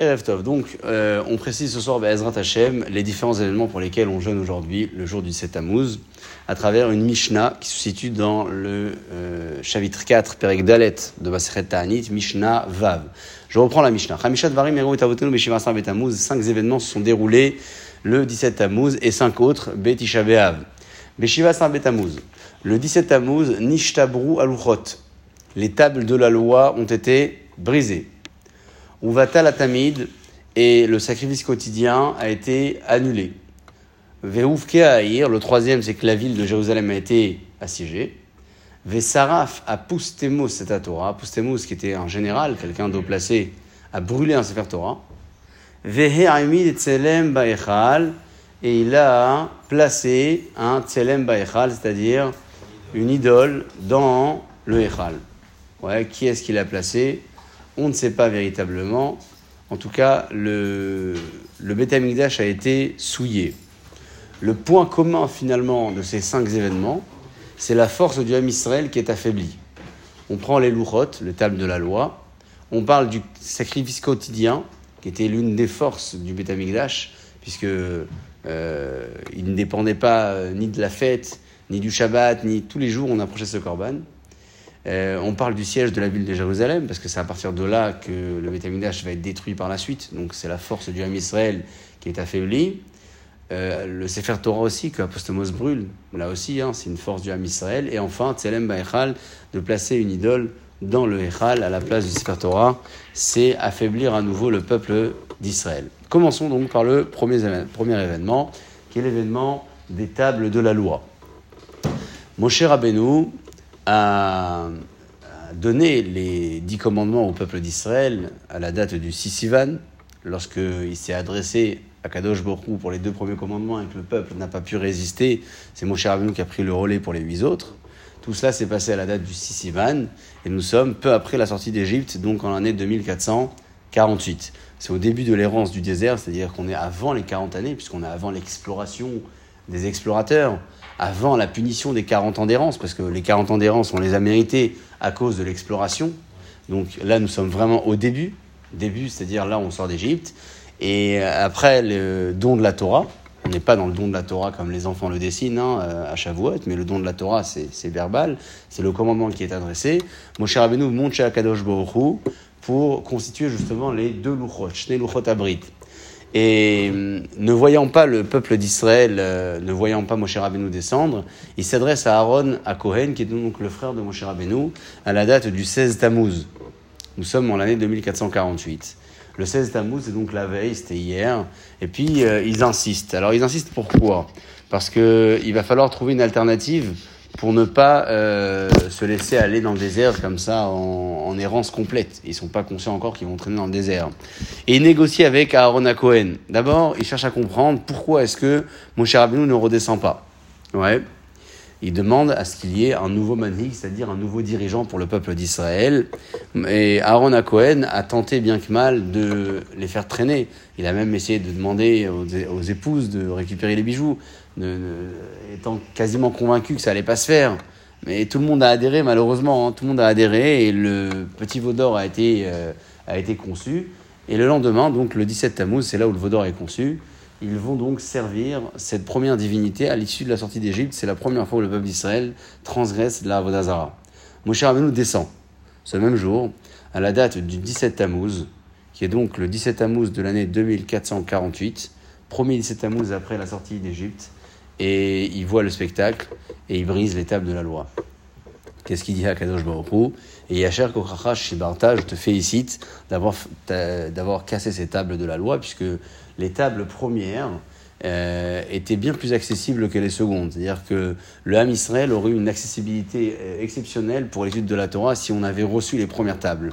Erev. Donc, euh, on précise ce soir, Ezrat Hashem, les différents événements pour lesquels on jeûne aujourd'hui, le jour du 7 Tammuz, à travers une Mishnah qui se situe dans le euh, chapitre 4, Perek Dalet de Baseret Ta'anit, Mishnah Vav. Je reprends la Mishnah. Hamishat Varim Eru Tavotenu Beshiva Betamuz. Cinq événements se sont déroulés le 17 Tammuz et cinq autres, Betisha Be'av. Beshiva Betamuz. Le 17 Tammuz, Nishtabru Aluchot. Les tables de la loi ont été brisées. Uvata Tamid et le sacrifice quotidien a été annulé. Veoufke Aïr, le troisième, c'est que la ville de Jérusalem a été assiégée. Vesaraf à Poustemos, c'est à Torah. Qui était un général, quelqu'un d'eau placé, a brûlé un Sefer Torah. Vehe Tselem Baechal, et il a placé un Tselem Baechal, c'est-à-dire une idole dans le Echal. Qui est-ce qu'il a placé? On ne sait pas véritablement. En tout cas, le, le a été souillé. Le point commun finalement de ces cinq événements, c'est la force du Ham Israël qui est affaiblie. On prend les louchotes, le table de la loi, on parle du sacrifice quotidien, qui était l'une des forces du Beth puisque euh, il ne dépendait pas ni de la fête, ni du Shabbat, ni tous les jours on approchait ce korban. Euh, on parle du siège de la ville de Jérusalem, parce que c'est à partir de là que le Betamigdash va être détruit par la suite. Donc c'est la force du Ham Israël qui est affaiblie. Euh, le Sefer Torah aussi, que Apostomos brûle, là aussi, hein, c'est une force du Ham Israël. Et enfin, Tselem Baechal, de placer une idole dans le Echal à la place du Sefer Torah, c'est affaiblir à nouveau le peuple d'Israël. Commençons donc par le premier, premier événement, qui est l'événement des tables de la loi. Moshe Rabbeinu, a donné les dix commandements au peuple d'Israël à la date du Sissivan, lorsqu'il s'est adressé à Kadosh Borou pour les deux premiers commandements et que le peuple n'a pas pu résister, c'est Moshe Rabbeinu qui a pris le relais pour les huit autres. Tout cela s'est passé à la date du Sissivan et nous sommes peu après la sortie d'Égypte, donc en l'année 2448. C'est au début de l'errance du désert, c'est-à-dire qu'on est avant les 40 années, puisqu'on est avant l'exploration des explorateurs avant la punition des 40 ans d'errance, parce que les 40 ans d'errance, on les a mérités à cause de l'exploration. Donc là, nous sommes vraiment au début, début, c'est-à-dire là, on sort d'Égypte. Et après le don de la Torah, on n'est pas dans le don de la Torah comme les enfants le dessinent hein, à Shavuot, mais le don de la Torah, c'est verbal, c'est le commandement qui est adressé. Moshe Rabbeinu monte chez Akadosh Baruch pour constituer justement les deux luchot, les luchot abrit. Et euh, ne voyant pas le peuple d'Israël, euh, ne voyant pas Moshe Rabbeinu descendre, il s'adresse à Aaron, à Cohen, qui est donc le frère de Moshe Rabbeinu, à la date du 16 Tammuz. Nous sommes en l'année 2448. Le 16 Tammuz, c'est donc la veille, c'était hier. Et puis, euh, ils insistent. Alors, ils insistent pourquoi? Parce qu'il va falloir trouver une alternative pour ne pas euh, se laisser aller dans le désert comme ça en, errance complète. Ils sont pas conscients encore qu'ils vont traîner dans le désert. Et il négocie avec Aaron à Cohen. D'abord, il cherche à comprendre pourquoi est-ce que mon cher Abenou ne redescend pas. Ouais. Il demande à ce qu'il y ait un nouveau manhig, c'est-à-dire un nouveau dirigeant pour le peuple d'Israël. Et Aaron à Cohen a tenté bien que mal de les faire traîner. Il a même essayé de demander aux épouses de récupérer les bijoux étant quasiment convaincu que ça allait pas se faire. Mais tout le monde a adhéré, malheureusement, hein. tout le monde a adhéré et le petit Vaudor a été, euh, a été conçu. Et le lendemain, donc le 17 Tammuz, c'est là où le Vaudor est conçu. Ils vont donc servir cette première divinité à l'issue de la sortie d'Égypte. C'est la première fois où le peuple d'Israël transgresse la Vodazara. Moshe Rabbeinu descend ce même jour, à la date du 17 Tammuz, qui est donc le 17 Tammuz de l'année 2448, premier 17 Tammuz après la sortie d'Égypte et il voit le spectacle et il brise tables de la loi. Qu'est-ce qu'il dit à Kadosh Baruch Et Yacher Kokracha Shibarta, je te félicite d'avoir cassé ces tables de la loi, puisque les tables premières euh, étaient bien plus accessibles que les secondes. C'est-à-dire que le Ham Israël aurait eu une accessibilité euh, exceptionnelle pour l'étude de la Torah si on avait reçu les premières tables.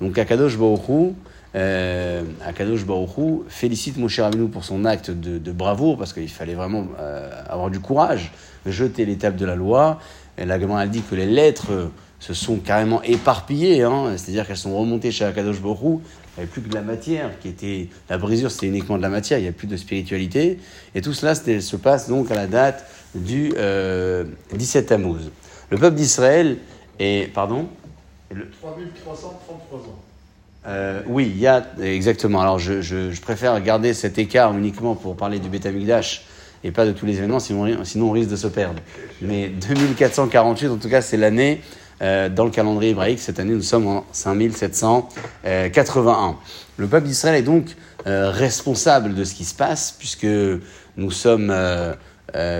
Donc Akadosh Baruch euh, Akadosh Baruchou félicite Moshe Rabbeinu pour son acte de, bravoure, parce qu'il fallait vraiment avoir du courage, jeter l'étape de la loi. Et la elle dit que les lettres se sont carrément éparpillées, hein, c'est-à-dire qu'elles sont remontées chez Akadosh Baruchou. Il n'y avait plus que de la matière, qui était la brisure, c'était uniquement de la matière, il n'y a plus de spiritualité. Et tout cela se passe donc à la date du euh, 17 Tammuz. Le peuple d'Israël est, pardon? Le... 3333 ans. Euh, oui, il y a exactement. Alors je, je, je, préfère garder cet écart uniquement pour parler du Beth Amikdash et pas de tous les événements, sinon, sinon on risque de se perdre. Mais 2448, en tout cas, c'est l'année euh, dans le calendrier hébraïque. Cette année, nous sommes en 5781. Le peuple d'Israël est donc euh, responsable de ce qui se passe, puisque nous sommes euh,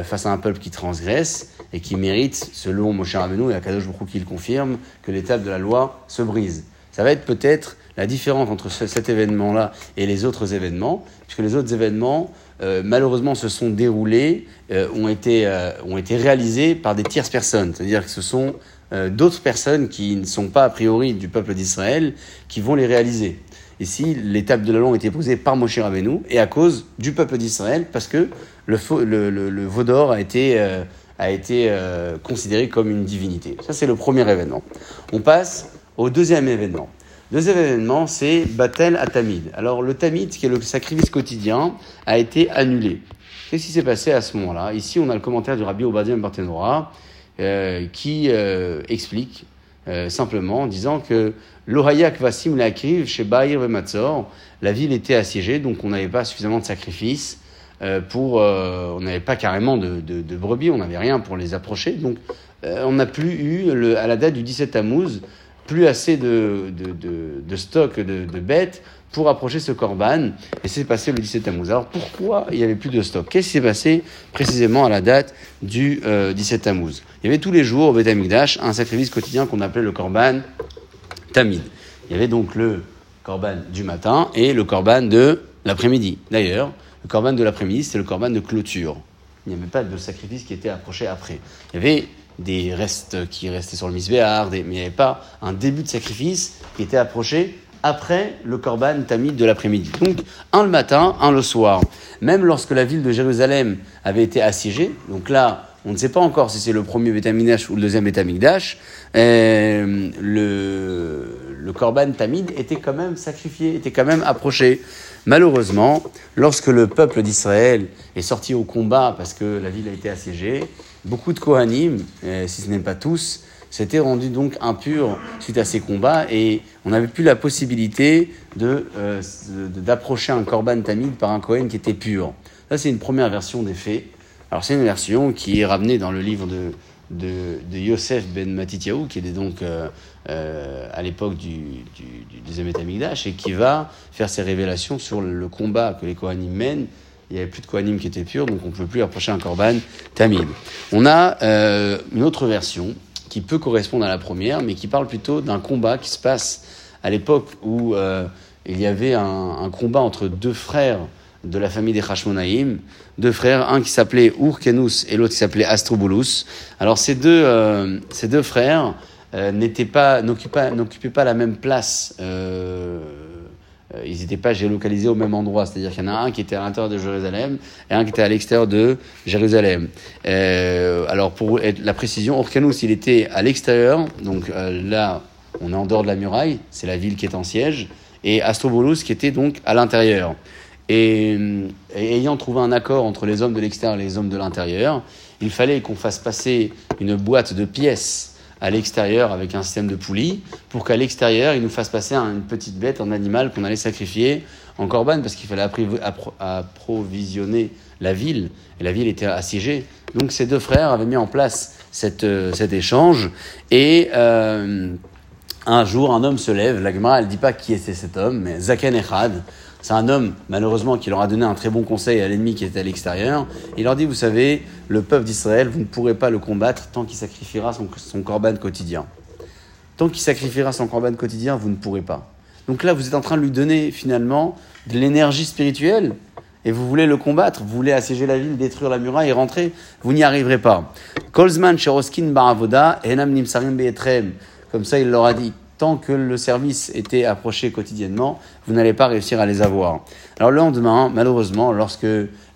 face à un peuple qui transgresse et qui mérite, selon Moshe Rabbeinu et Akadosh Baruch qui le confirme, que l'étape de la loi se brise. Ça va être peut-être la différence entre cet événement-là et les autres événements, puisque les autres événements, euh, malheureusement, se sont déroulés, euh, ont, été, euh, ont été réalisés par des tierces personnes. C'est-à-dire que ce sont d'autres personnes qui ne sont pas a priori du peuple d'Israël qui vont les réaliser. Ici, l'étape de la a été posée par Moshe Rabbeinu et à cause du peuple d'Israël, parce que le, le, veau d'or a été, a été considéré comme une divinité. Ça, c'est le premier événement. On passe au deuxième événement. Deuxième événement, c'est Batel à Tamid. Alors, le Tamid, qui est le sacrifice quotidien, a été annulé. Qu'est-ce qui s'est passé à ce moment-là? Ici, on a le commentaire du Rabbi Obadiah Barthénora euh, qui euh, explique euh, simplement en disant que l'Ohayak Vasim Lakiv chez Bahir Matzor, la ville était assiégée, donc on n'avait pas suffisamment de sacrifices on n'avait pas carrément de, brebis, on n'avait rien pour les approcher, donc on n'a plus eu, le, à la date du 17 Tammuz, plus assez de, de stock de, bêtes pour approcher ce corban. Et c'est passé le 17 Tammuz. Alors pourquoi il n'y avait plus de stock? Qu'est-ce qui s'est passé précisément à la date du 17 euh, Tammuz Il y avait tous les jours au Beth Amikdash un sacrifice quotidien qu'on appelait le corban tamid. Il y avait donc le corban du matin et le corban de l'après-midi. D'ailleurs, le corban de l'après-midi, c'est le corban de clôture. Il n'y avait pas de sacrifice qui était approché après. Il y avait des restes qui restaient sur le misbéar, mais il n'y avait pas un début de sacrifice qui était approché après le korban tamid de l'après-midi. Donc, un le matin, un le soir. Même lorsque la ville de Jérusalem avait été assiégée, donc là, on ne sait pas encore si c'est le premier Betamigdash ou le deuxième Betamigdash, euh, le, le korban tamid était quand même sacrifié, était quand même approché. Malheureusement, lorsque le peuple d'Israël est sorti au combat parce que la ville a été assiégée, beaucoup de Kohanim, euh, si ce n'est pas tous, s'étaient rendus donc impurs suite à ces combats et on n'avait plus la possibilité euh, d'approcher un korban tamid par un Kohen qui était pur. Ça, c'est une première version des faits. Alors, c'est une version qui est ramenée dans le livre de, de, Yosef ben Matityahu, qui était donc euh, à l'époque du, du, du, et qui va faire ses révélations sur le combat que les Kohanim mènent il n'y avait plus de Kohanim qui étaient purs, donc on ne peut plus approcher un Korban Tamid. On a euh, une autre version qui peut correspondre à la première, mais qui parle plutôt d'un combat qui se passe à l'époque où euh, il y avait un, combat entre deux frères de la famille des Hashmonaïm, deux frères, un qui s'appelait Urkenus et l'autre qui s'appelait Astrobulus. Alors ces deux, euh, ces deux frères n'étaient pas, n'occupaient pas, la même place euh, ils n'étaient pas géolocalisés au même endroit. C'est-à-dire qu'il y en a un qui était à l'intérieur de Jérusalem et un qui était à l'extérieur de Jérusalem. Euh, alors, pour la précision, Orkanous, il était à l'extérieur. Donc euh, là, on est en dehors de la muraille. C'est la ville qui est en siège. Et Astrobolus, qui était donc à l'intérieur. Et, ayant trouvé un accord entre les hommes de l'extérieur et les hommes de l'intérieur, il fallait qu'on fasse passer une boîte de pièces à l'extérieur avec un système de poulies pour qu'à l'extérieur, il nous fasse passer une petite bête, un animal qu'on allait sacrifier en corban parce qu'il fallait approvisionner la ville et la ville était assiégée. Donc ces deux frères avaient mis en place cette, euh, cet échange et euh, un jour, un homme se lève. L'Agma, elle dit pas qui était cet homme, mais Zaken Echad, c'est un homme, malheureusement, qui leur a donné un très bon conseil à l'ennemi qui était à l'extérieur. Il leur dit, vous savez, le peuple d'Israël, vous ne pourrez pas le combattre tant qu'il sacrifiera son, corban quotidien. Tant qu'il sacrifiera son corban quotidien, vous ne pourrez pas. Donc là, vous êtes en train de lui donner finalement de l'énergie spirituelle et vous voulez le combattre, vous voulez assiéger la ville, détruire la muraille et rentrer, vous n'y arriverez pas. Kolzman, Cheroskin, Baravoda, Enam Nimsarim Comme ça, il leur a dit tant que le service était approché quotidiennement, vous n'allez pas réussir à les avoir. Alors le lendemain, malheureusement, lorsque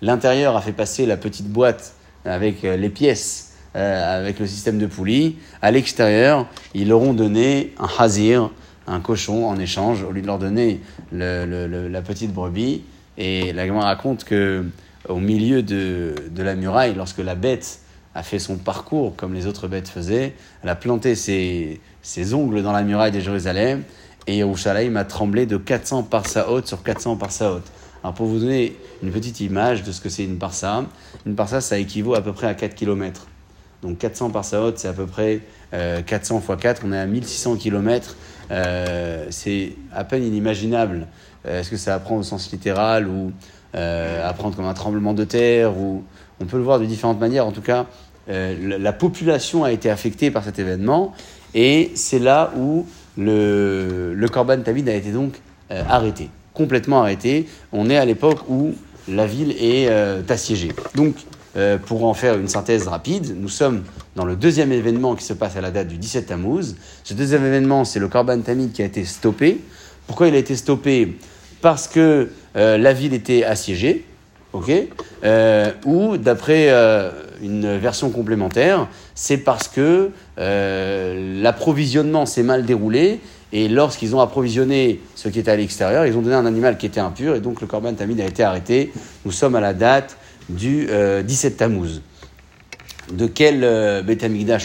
l'intérieur a fait passer la petite boîte avec euh, les pièces, euh, avec le système de poulie, à l'extérieur, ils leur ont donné un hazir, un cochon en échange, au lieu de leur donner la petite brebis. Et la raconte que au milieu de, de la muraille, lorsque la bête a fait son parcours comme les autres bêtes faisaient. Elle a planté ses, ses ongles dans la muraille de Jérusalem et Yerushalayim a tremblé de 400 parsaot sur 400 parsaot. Alors pour vous donner une petite image de ce que c'est une parsa, une parsa ça équivaut à peu près à 4 km. Donc 400 parsaot c'est à peu près 400 x 4, on est à 1600 km. c'est à peine inimaginable. Est-ce que ça apprend au sens littéral ou euh, apprendre comme un tremblement de terre ou on peut le voir de différentes manières. En tout cas, euh, la population a été affectée par cet événement et c'est là où le, Corban Tamid a été donc euh, arrêté, complètement arrêté. On est à l'époque où la ville est euh, assiégée. Donc, pour en faire une synthèse rapide, nous sommes dans le deuxième événement qui se passe à la date du 17 Tammuz. Ce deuxième événement, c'est le Corban Tamid qui a été stoppé. Pourquoi il a été stoppé? Parce que la ville était assiégée, euh, Ou, d'après euh, une version complémentaire, c'est parce que euh, l'approvisionnement s'est mal déroulé et lorsqu'ils ont approvisionné ce qui était à l'extérieur, ils ont donné un animal qui était impur et donc le Corban Tamid a été arrêté. Nous sommes à la date du 17 Tammuz. De quel euh,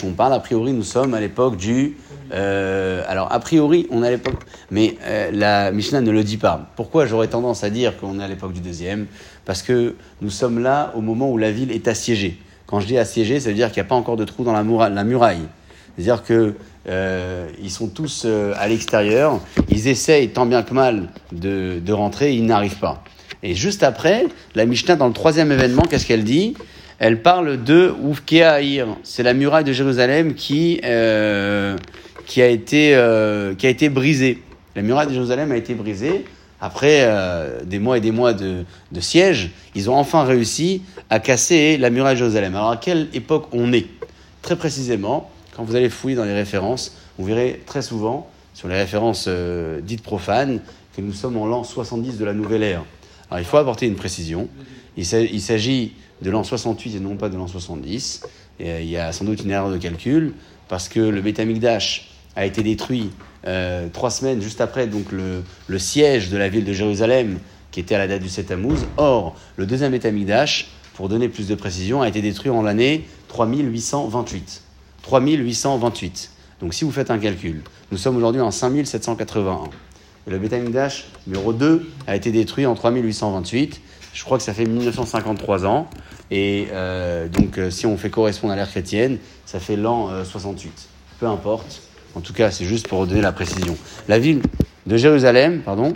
on parle? A priori, nous sommes à l'époque du euh, alors, a priori, on est à l'époque, mais euh, la Mishnah ne le dit pas. Pourquoi j'aurais tendance à dire qu'on est à l'époque du deuxième? Parce que nous sommes là au moment où la ville est assiégée. Quand je dis assiégée, ça veut dire qu'il n'y a pas encore de trou dans la, muraille. C'est-à-dire qu'ils euh, sont tous à l'extérieur, ils essayent tant bien que mal de, rentrer, ils n'arrivent pas. Et juste après, la Mishnah, dans le troisième événement, qu'est-ce qu'elle dit? Elle parle de Oufkeahir. C'est la muraille de Jérusalem qui, qui a été, euh, qui a été brisée. La muraille de Jérusalem a été brisée. Après euh, des mois et des mois de, de, siège, ils ont enfin réussi à casser la muraille de Jérusalem. Alors à quelle époque on est Très précisément, quand vous allez fouiller dans les références, vous verrez très souvent, sur les références euh, dites profanes, que nous sommes en l'an 70 de la nouvelle ère. Alors il faut apporter une précision. Il s'agit de l'an 68 et non pas de l'an 70. Et, il y a sans doute une erreur de calcul, parce que le Betamikdash a été détruit euh, trois semaines juste après donc le, siège de la ville de Jérusalem, qui était à la date du 7 Tammuz. Or, le deuxième Betamikdash, pour donner plus de précision, a été détruit en l'année 3828. 3828. Donc si vous faites un calcul, nous sommes aujourd'hui en 5781. Et le Betamikdash numéro 2 a été détruit en 3828. Je crois que ça fait 1953 ans. Et euh, donc, euh, si on fait correspondre à l'ère chrétienne, ça fait l'an 68. Peu importe. En tout cas, c'est juste pour donner la précision. La ville de Jérusalem, pardon.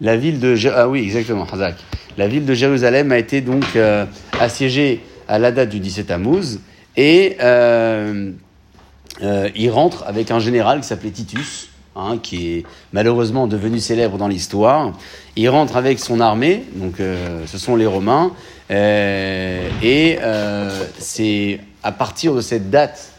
La ville de ah oui exactement Hazak. La ville de Jérusalem a été donc euh, assiégée à la date du 17 Tammuz et euh, euh, il rentre avec un général qui s'appelait Titus, hein, qui est malheureusement devenu célèbre dans l'histoire. Il rentre avec son armée, donc ce sont les Romains, et c'est à partir de cette date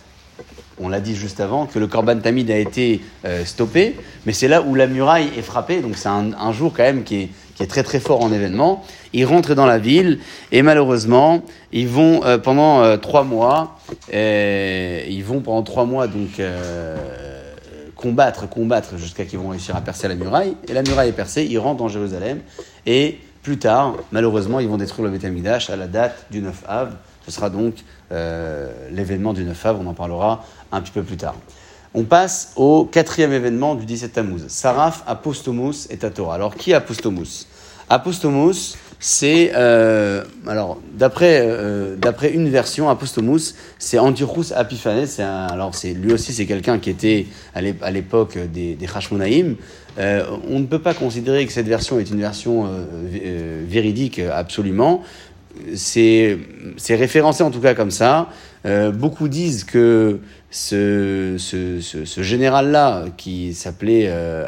on l'a dit juste avant, que le Korban Tamid a été euh, stoppé, mais c'est là où la muraille est frappée, donc c'est un, jour quand même qui est, très très fort en événement. Ils rentrent dans la ville et malheureusement, ils vont euh, pendant euh, trois mois, ils vont pendant trois mois donc combattre, combattre jusqu'à qu'ils vont réussir à percer la muraille. Et la muraille est percée, ils rentrent dans Jérusalem et plus tard, malheureusement, ils vont détruire le Beth à la date du 9 av. Ce sera donc l'événement du 9 av, on en parlera un petit peu plus tard. On passe au quatrième événement du 17 Tammuz. Saraf, Apostomus et Tatora. Alors, qui est Apostomus? Apostomus, c'est euh, alors d'après euh, une version, Apostomus, c'est Antiochus Epiphanes. alors c'est lui aussi c'est quelqu'un qui était à l'époque des, des. Euh, on ne peut pas considérer que cette version est une version véridique absolument. C'est référencé en tout cas comme ça. Beaucoup disent que ce, général-là, qui s'appelait euh,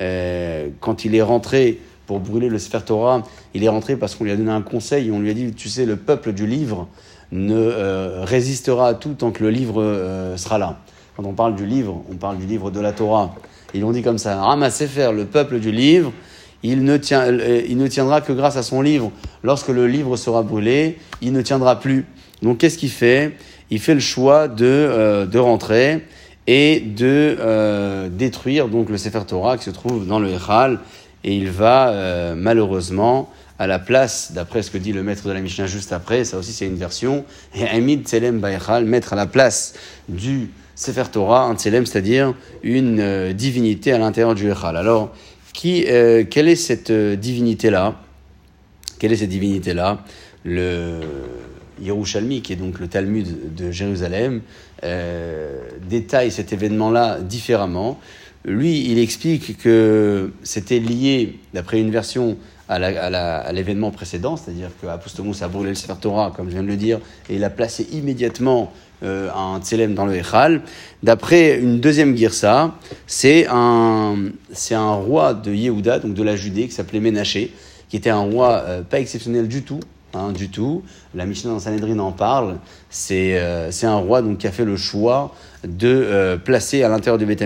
euh, quand il est rentré pour brûler le Sefer Torah, il est rentré parce qu'on lui a donné un conseil, on lui a dit, tu sais, le peuple du livre ne euh, résistera à tout tant que le livre euh, sera là. Quand on parle du livre, on parle du livre de la Torah. Ils l'ont dit comme ça, Rama Sefer, le peuple du livre, il ne tiendra que grâce à son livre. Lorsque le livre sera brûlé, il ne tiendra plus. Donc qu'est-ce qu'il fait? Il fait le choix de, euh, rentrer et de euh, détruire donc le Sefer Torah qui se trouve dans le Echal. Et il va euh, malheureusement à la place, d'après ce que dit le maître de la Mishnah juste après, ça aussi c'est une version, et Amid Tselem Baechal, mettre à la place du Sefer Torah, un tselem, c'est-à-dire une divinité à l'intérieur du Echal. Alors, quelle est cette divinité-là? Quelle est cette divinité-là? Le Yerushalmi, qui est donc le Talmud de Jérusalem, détaille cet événement-là différemment. Lui, il explique que c'était lié, d'après une version, à l'événement précédent, c'est-à-dire qu'Apostomos a brûlé le Sefer Torah, comme je viens de le dire, et il a placé immédiatement euh, un Tselem dans le Echal. D'après une deuxième Girsa, c'est un, c'est un roi de Yehuda, donc de la Judée, qui s'appelait Ménaché, qui était un roi euh, pas exceptionnel du tout, hein, du tout. La Mishnah dans Sanhedrin en parle. C'est, euh, c'est un roi donc, qui a fait le choix de placer à l'intérieur du Beth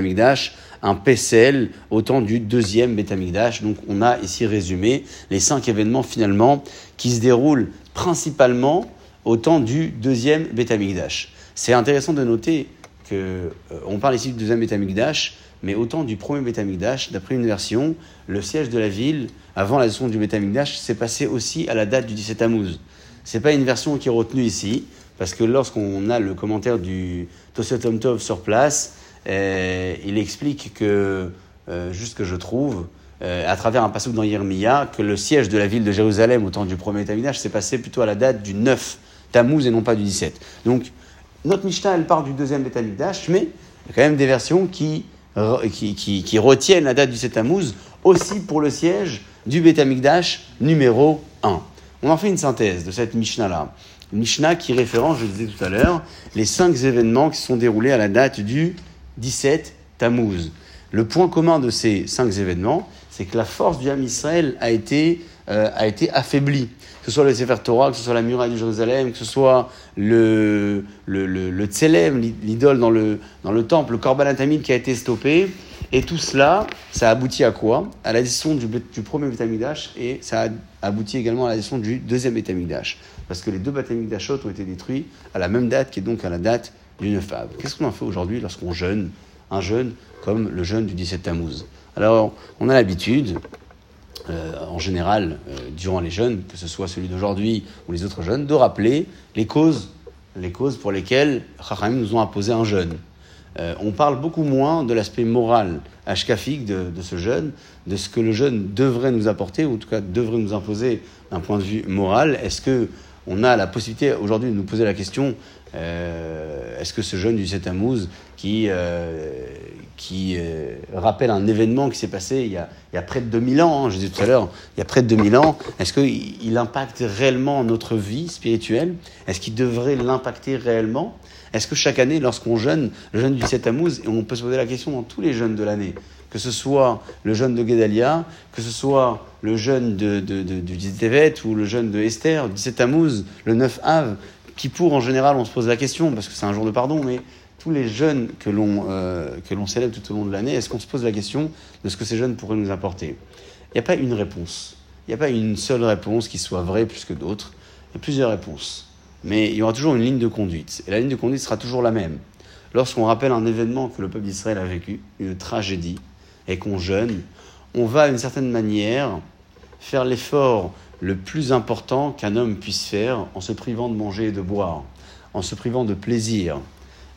un PCL au temps du deuxième Betamikdash. Donc on a ici résumé les cinq événements finalement qui se déroulent principalement au temps du deuxième Betamikdash. C'est intéressant de noter que euh, on parle ici du deuxième Betamikdash, mais au temps du premier Betamikdash, d'après une version, le siège de la ville, avant la leçon du Betamikdash, s'est passé aussi à la date du 17 Tammuz. C'est pas une version qui est retenue ici, parce que lorsqu'on a le commentaire du Tosot Tov sur place, euh, il explique que, euh, juste que je trouve, euh, à travers un passage dans Yermia, que le siège de la ville de Jérusalem au temps du premier Taminage s'est passé plutôt à la date du 9 Tammuz et non pas du 17. Donc, notre Mishnah, elle part du deuxième Betamikdash, mais il y a quand même des versions qui, qui, retiennent la date du 7 Tammuz aussi pour le siège du Betamikdash numéro 1. On en fait une synthèse de cette Mishnah-là. Mishnah qui référence, je disais tout à l'heure, les cinq événements qui sont déroulés à la date du 17 Tammuz. Le point commun de ces cinq événements, c'est que la force du Ham Israël a été, euh, a été affaiblie. Que ce soit le Sefer Torah, que ce soit la muraille de Jérusalem, que ce soit le, le, le, le Tselem, l'idole dans le, temple, le Korban qui a été stoppé. Et tout cela, ça a abouti à quoi? À l'addition du, du premier Betamigdash et ça a abouti également à l'addition du deuxième Betamigdash. Parce que les deux Betamigdashot ont été détruits à la même date, qui est donc à la date d'une femme. Qu'est-ce qu'on en fait aujourd'hui lorsqu'on jeûne? Un jeûne comme le jeûne du 17 Tammuz. Alors, on a l'habitude, euh, en général, euh, durant les jeûnes, que ce soit celui d'aujourd'hui ou les autres jeûnes, de rappeler les causes, les causes pour lesquelles Chachamim nous ont imposé un jeûne. Euh, on parle beaucoup moins de l'aspect moral, ashkafique de, de, ce jeûne, de ce que le jeûne devrait nous apporter, ou en tout cas devrait nous imposer d'un point de vue moral. Est-ce que on a la possibilité aujourd'hui de nous poser la question euh, est-ce que ce jeune du 7 Tammuz qui, euh, euh, rappelle un événement qui s'est passé il y, a, près de 2000 ans, hein, je disais tout à l'heure, il y a près de 2000 ans, est-ce qu'il il impacte réellement notre vie spirituelle? Est-ce qu'il devrait l'impacter réellement? Est-ce que chaque année, lorsqu'on jeûne, le jeûne du 7 Tammuz, on peut se poser la question dans tous les jeûnes de l'année, que ce soit le jeûne de Guédalia, que ce soit le jeûne de, du Tevet ou le jeûne de Esther, du 17 Tammuz, le 9 Av, qui pour en général, on se pose la question, parce que c'est un jour de pardon, mais tous les jeunes que l'on euh, célèbre tout au long de l'année, est-ce qu'on se pose la question de ce que ces jeunes pourraient nous apporter? Il n'y a pas une réponse. Il n'y a pas une seule réponse qui soit vraie plus que d'autres. Il y a plusieurs réponses. Mais il y aura toujours une ligne de conduite. Et la ligne de conduite sera toujours la même. Lorsqu'on rappelle un événement que le peuple d'Israël a vécu, une tragédie, et qu'on jeûne, on va d'une certaine manière faire l'effort le plus important qu'un homme puisse faire en se privant de manger et de boire, en se privant de plaisir.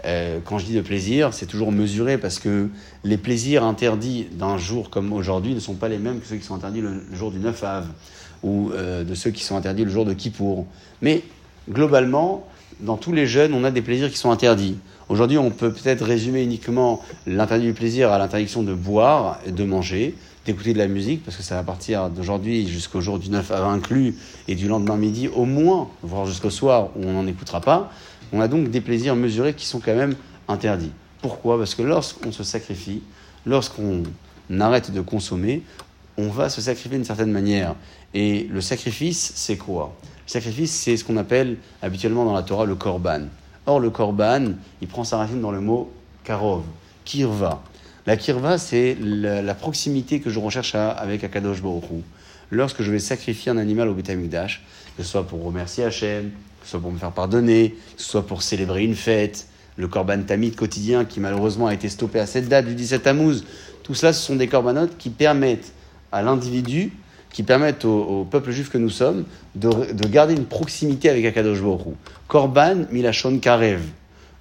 Euh, quand je dis de plaisir, c'est toujours mesuré parce que les plaisirs interdits d'un jour comme aujourd'hui ne sont pas les mêmes que ceux qui sont interdits le, jour du 9 av ou euh, de ceux qui sont interdits le jour de Kippour. Mais globalement, dans tous les jeunes, on a des plaisirs qui sont interdits. Aujourd'hui, on peut peut-être résumer uniquement l'interdit du plaisir à l'interdiction de boire de manger d'écouter de la musique, parce que ça va partir d'aujourd'hui jusqu'au jour du 9 av inclus, et du lendemain midi au moins, voire jusqu'au soir où on n'en écoutera pas. On a donc des plaisirs mesurés qui sont quand même interdits. Pourquoi? Parce que lorsqu'on se sacrifie, lorsqu'on arrête de consommer, on va se sacrifier d'une certaine manière. Et le sacrifice, c'est quoi? Le sacrifice, c'est ce qu'on appelle habituellement dans la Torah le korban. Or, le korban, il prend sa racine dans le mot karov, kirva. La kirva, c'est la, proximité que je recherche avec Akadosh Baruch Lorsque je vais sacrifier un animal au Beth que ce soit pour remercier Hachem, que ce soit pour me faire pardonner, que ce soit pour célébrer une fête, le korban tamid quotidien qui malheureusement a été stoppé à cette date du 17 Tammuz, tout cela, ce sont des corbanotes qui permettent à l'individu, qui permettent au, peuple juif que nous sommes, de, garder une proximité avec Akadosh Baruch Korban milachon karev.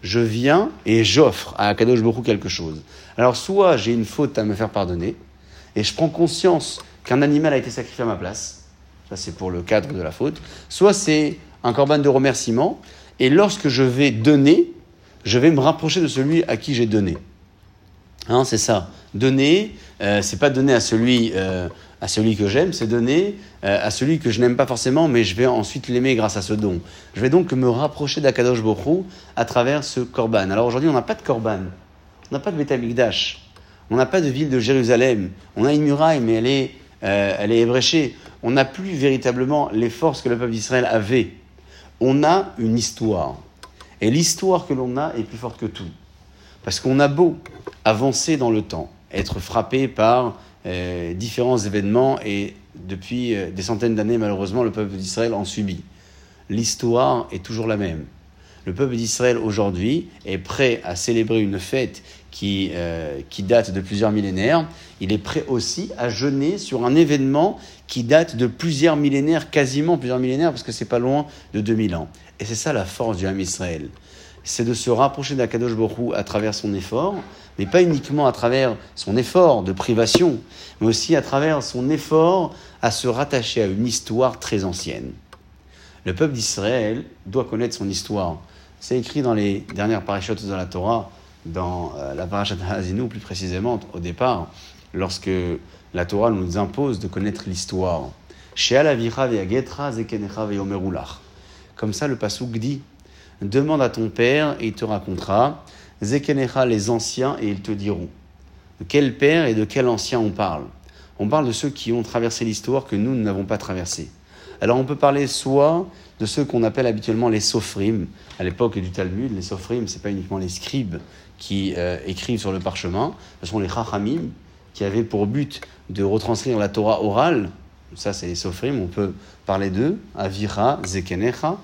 je viens et j'offre à Akadosh Baruch quelque chose. Alors soit j'ai une faute à me faire pardonner, et je prends conscience qu'un animal a été sacrifié à ma place, ça c'est pour le cadre de la faute, soit c'est un corban de remerciement, et lorsque je vais donner, je vais me rapprocher de celui à qui j'ai donné. Hein, c'est ça. Donner, euh, c'est pas donner à celui, euh, à celui que j'aime, c'est donner euh, à celui que je n'aime pas forcément, mais je vais ensuite l'aimer grâce à ce don. Je vais donc me rapprocher d'Akadosh Borou à travers ce korban. Alors aujourd'hui, on n'a pas de korban, on n'a pas de Betamikdash, on n'a pas de ville de Jérusalem, on a une muraille, mais elle est, elle est ébréchée. On n'a plus véritablement les forces que le peuple d'Israël avait. On a une histoire. Et l'histoire que l'on a est plus forte que tout. Parce qu'on a beau avancer dans le temps, être frappé par euh, différents événements et depuis euh, des centaines d'années, malheureusement, le peuple d'Israël en subit. L'histoire est toujours la même. Le peuple d'Israël aujourd'hui est prêt à célébrer une fête qui, euh, qui date de plusieurs millénaires. Il est prêt aussi à jeûner sur un événement qui date de plusieurs millénaires, quasiment plusieurs millénaires, parce que c'est pas loin de 2000 ans. Et c'est ça la force du Ham Israël c'est de se rapprocher d'Akadosh Borou à travers son effort, mais pas uniquement à travers son effort de privation, mais aussi à travers son effort à se rattacher à une histoire très ancienne. Le peuple d'Israël doit connaître son histoire. C'est écrit dans les dernières parachutes de la Torah, dans euh, la parashat Hazinu plus précisément, au départ, lorsque la Torah nous impose de connaître l'histoire. Comme ça, le Pasuk dit Demande à ton père et il te racontera. Zekenecha les anciens et ils te diront. De quel père et de quel ancien on parle? On parle de ceux qui ont traversé l'histoire que nous, n'avons pas traversée. Alors on peut parler soit de ceux qu'on appelle habituellement les sophrim. À l'époque du Talmud, les sophrim, ce n'est pas uniquement les scribes qui euh, écrivent sur le parchemin, ce sont les chachamim qui avaient pour but de retranscrire la Torah orale. Ça, c'est les sophrim, on peut parler d'eux, Avira, Zekenecha.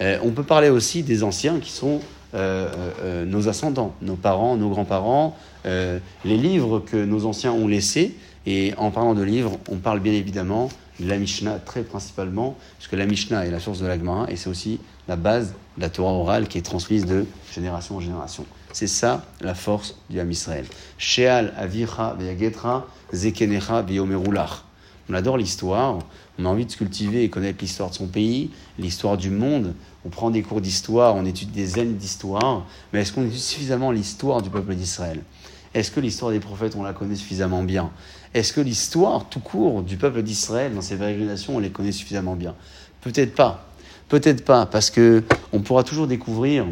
Euh, on peut parler aussi des anciens qui sont euh, euh, nos ascendants, nos parents, nos grands-parents, les livres que nos anciens ont laissés. Et en parlant de livres, on parle bien évidemment de la Mishnah très principalement, puisque la Mishnah est la source de la Gemara et c'est aussi la base de la Torah orale qui est transmise de génération en génération. C'est ça la force du Ham Israël. Sheal avicha veyagetra zekenecha veyomerulach. On adore l'histoire, on a envie de se cultiver et connaître l'histoire de son pays, l'histoire du monde. On prend des cours d'histoire, on étudie des années d'histoire, mais est-ce qu'on étudie suffisamment l'histoire du peuple d'Israël? Est-ce que l'histoire des prophètes, on la connaît suffisamment bien? Est-ce que l'histoire tout court du peuple d'Israël, dans ses pérégrinations, on les connaît suffisamment bien? Peut-être pas. Peut-être pas, parce que on pourra toujours découvrir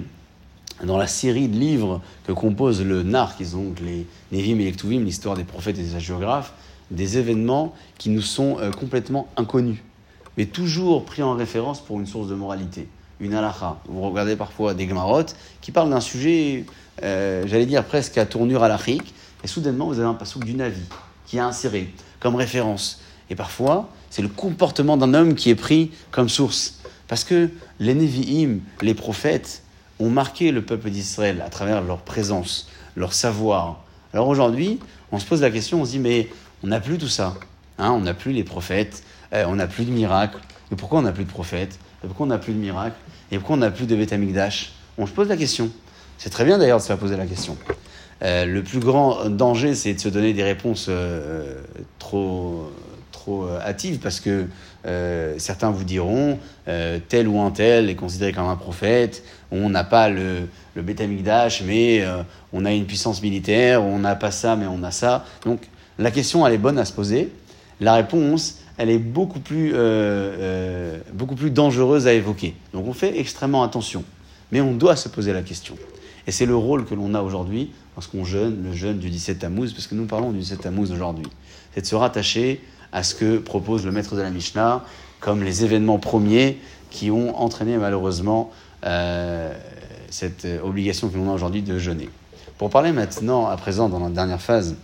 dans la série de livres que compose le NAR, qui sont les Nevim et les l'histoire des prophètes et des géographes, des événements qui nous sont euh, complètement inconnus, mais toujours pris en référence pour une source de moralité, une halakha. Vous regardez parfois des gmarottes qui parlent d'un sujet, euh, j'allais dire presque à tournure halachique, et soudainement vous avez un passouk du Navi qui est inséré comme référence. Et parfois, c'est le comportement d'un homme qui est pris comme source. Parce que les Nevi'im, les prophètes, ont marqué le peuple d'Israël à travers leur présence, leur savoir. Alors aujourd'hui, on se pose la question, on se dit, mais on n'a plus tout ça. Hein, on n'a plus les prophètes, euh, on n'a plus de miracles. Et pourquoi on n'a plus de prophètes? Et pourquoi on n'a plus de miracles? Et pourquoi on n'a plus de Betamikdash On se pose la question. C'est très bien d'ailleurs de se faire poser la question. Euh, le plus grand danger, c'est de se donner des réponses euh, trop, trop hâtives parce que certains vous diront tel ou un tel est considéré comme un prophète, on n'a pas le, le Betamikdash, mais on a une puissance militaire, on n'a pas ça, mais on a ça. Donc la question, elle est bonne à se poser. La réponse, elle est beaucoup plus, euh, euh, beaucoup plus dangereuse à évoquer. Donc on fait extrêmement attention. Mais on doit se poser la question. Et c'est le rôle que l'on a aujourd'hui lorsqu'on jeûne, le jeûne du 17 Tammuz, parce que nous parlons du 17 Tammuz aujourd'hui. C'est de se rattacher à ce que propose le maître de la Mishnah, comme les événements premiers qui ont entraîné malheureusement euh, cette obligation que l'on a aujourd'hui de jeûner. Pour parler maintenant, à présent, dans la dernière phase,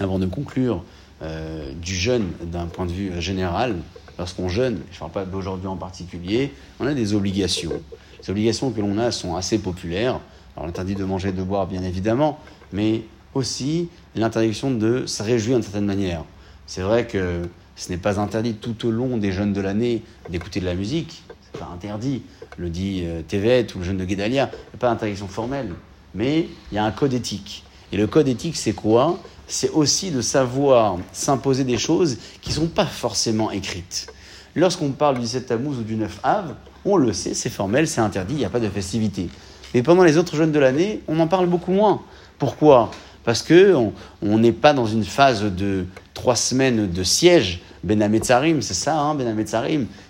avant de conclure, euh, du jeûne d'un point de vue général, lorsqu'on jeûne, je ne parle pas d'aujourd'hui en particulier, on a des obligations. Ces obligations que l'on a sont assez populaires. Alors l'interdit de manger et de boire, bien évidemment, mais aussi l'interdiction de se réjouir d'une certaine manière. C'est vrai que ce n'est pas interdit tout au long des jeûnes de l'année d'écouter de la musique. pas interdit, le dit euh, Tevet ou le jeune de Guédalia, il n'y a pas d'interdiction formelle, mais il y a un code éthique. Et le code éthique, c'est quoi? C'est aussi de savoir s'imposer des choses qui ne sont pas forcément écrites. Lorsqu'on parle du 17 Tammuz ou du 9 Av, on le sait, c'est formel, c'est interdit, il n'y a pas de festivité. Mais pendant les autres jeunes de l'année, on en parle beaucoup moins. Pourquoi? Parce qu'on n'est pas dans une phase de trois semaines de siège. Ben Ametzarim, c'est ça, hein, Ben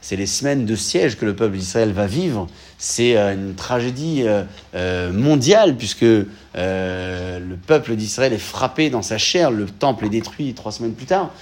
c'est les semaines de siège que le peuple d'Israël va vivre. C'est euh, une tragédie euh, euh, mondiale puisque le peuple d'Israël est frappé dans sa chair, le temple est détruit trois semaines plus tard.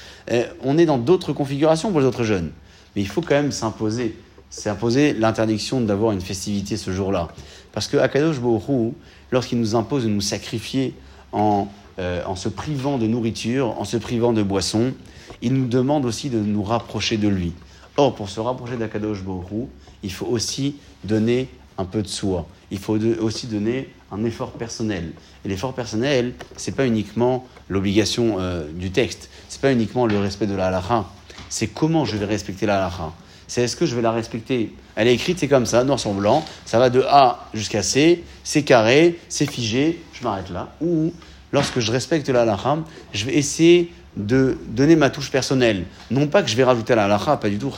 on est dans d'autres configurations pour les autres jeunes. Mais il faut quand même s'imposer. C'est imposer l'interdiction d'avoir une festivité ce jour-là. Parce que Akadosh Borou, lorsqu'il nous impose de nous sacrifier en, en se privant de nourriture, en se privant de boissons, il nous demande aussi de nous rapprocher de lui. Or, pour se rapprocher d'Akadosh Borou, il faut aussi donner un peu de soi. Il faut aussi donner un effort personnel. Et l'effort personnel, c'est pas uniquement l'obligation euh, du texte, c'est pas uniquement le respect de la halakha, c'est comment je vais respecter la halakha. C'est est-ce que je vais la respecter? Elle est écrite, c'est comme ça, noir sur blanc, ça va de A jusqu'à C, c'est carré, c'est figé, je m'arrête là. Ou lorsque je respecte la halakha, je vais essayer de donner ma touche personnelle. Non pas que je vais rajouter à la halakha, pas du tout,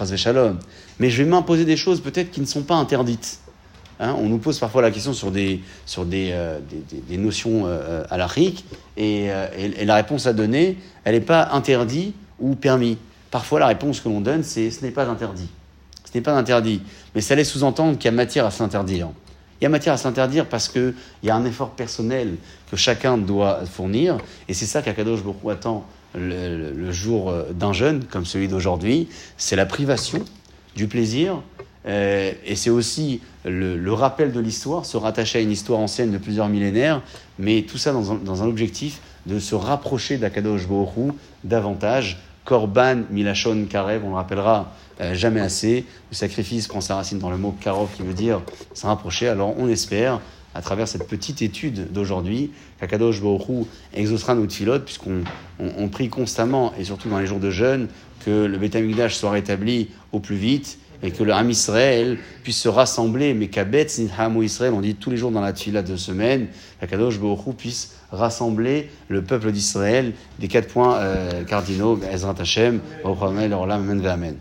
mais je vais m'imposer des choses peut-être qui ne sont pas interdites. Hein, on nous pose parfois la question sur des, sur des, euh, des, notions euh, et, euh, et, la réponse à donner, elle n'est pas interdite ou permis. Parfois, la réponse que l'on donne, c'est ce n'est pas interdit. Ce n'est pas interdit. Mais ça laisse sous-entendre qu'il y a matière à s'interdire. Il y a matière à s'interdire parce qu'il y a un effort personnel que chacun doit fournir, et c'est ça qu'Akadosh beaucoup attend le, jour euh, d'un jeûne comme celui d'aujourd'hui, c'est la privation du plaisir euh, et c'est aussi le, rappel de l'histoire, se rattacher à une histoire ancienne de plusieurs millénaires, mais tout ça dans un, objectif de se rapprocher d'Akadosh Borou davantage. Korban, Milachon, Karev, on le rappellera euh, jamais assez. Le sacrifice prend sa racine dans le mot Karov qui veut dire se rapprocher. Alors on espère à travers cette petite étude d'aujourd'hui, qu'Akadosh Baruch exaucera nos tfilotes, puisqu'on on, prie constamment, et surtout dans les jours de jeûne, que le Beth soit rétabli au plus vite, et que le Ham Israël puisse se rassembler, mais qu'Abetz Nidhamu Israël, on dit tous les jours dans la tfila de semaine, qu'Akadosh Baruch puisse rassembler le peuple d'Israël des quatre points euh, cardinaux, Ezrat Hashem, Amen, Amen.